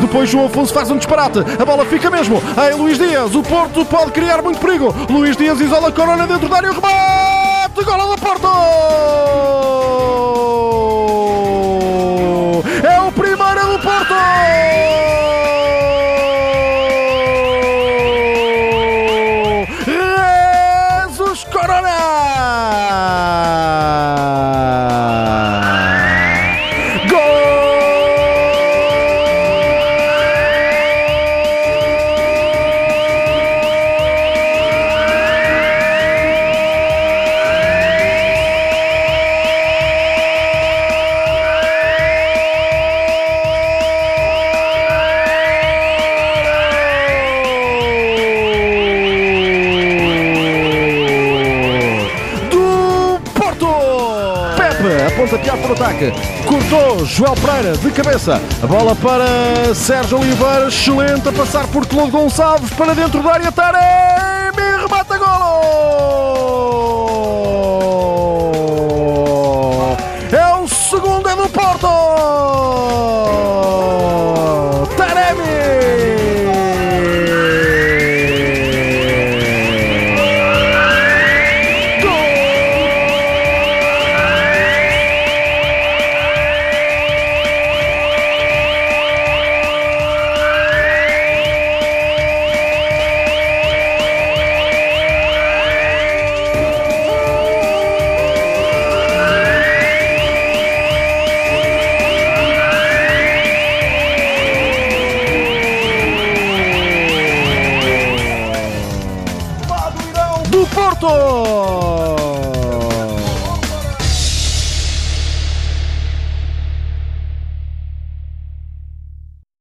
Depois João Afonso faz um disparate. A bola fica mesmo em Luís Dias. O Porto pode criar muito perigo. Luís Dias isola a Corona dentro da área. O remate! Gol do Porto! É o primeiro do Porto! Jesus Corona! Pepe a pontapear para o ataque. Cortou Joel Pereira de cabeça. A bola para Sérgio Oliveira. Excelente a passar por Claude Gonçalves para dentro da área. Taremi remata golo. Porto!